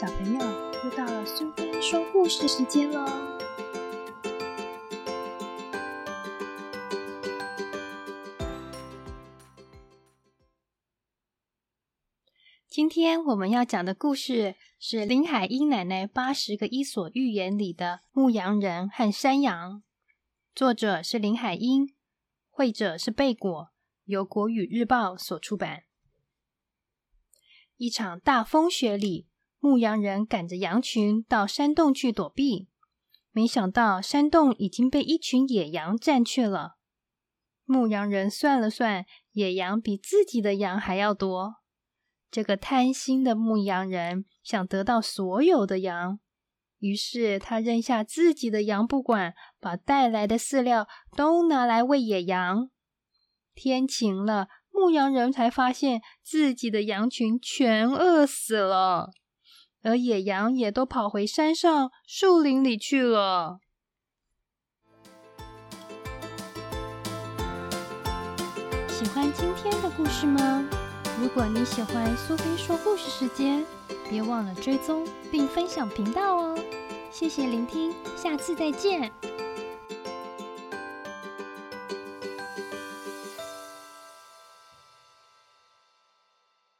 小朋友，又到了苏菲说故事时间喽！今天我们要讲的故事是林海音奶奶八十个伊索寓言里的《牧羊人和山羊》，作者是林海音，绘者是贝果，由国语日报所出版。一场大风雪里，牧羊人赶着羊群到山洞去躲避，没想到山洞已经被一群野羊占去了。牧羊人算了算，野羊比自己的羊还要多。这个贪心的牧羊人想得到所有的羊，于是他扔下自己的羊不管，把带来的饲料都拿来喂野羊。天晴了。牧羊人才发现自己的羊群全饿死了，而野羊也都跑回山上树林里去了。喜欢今天的故事吗？如果你喜欢苏菲说故事时间，别忘了追踪并分享频道哦！谢谢聆听，下次再见。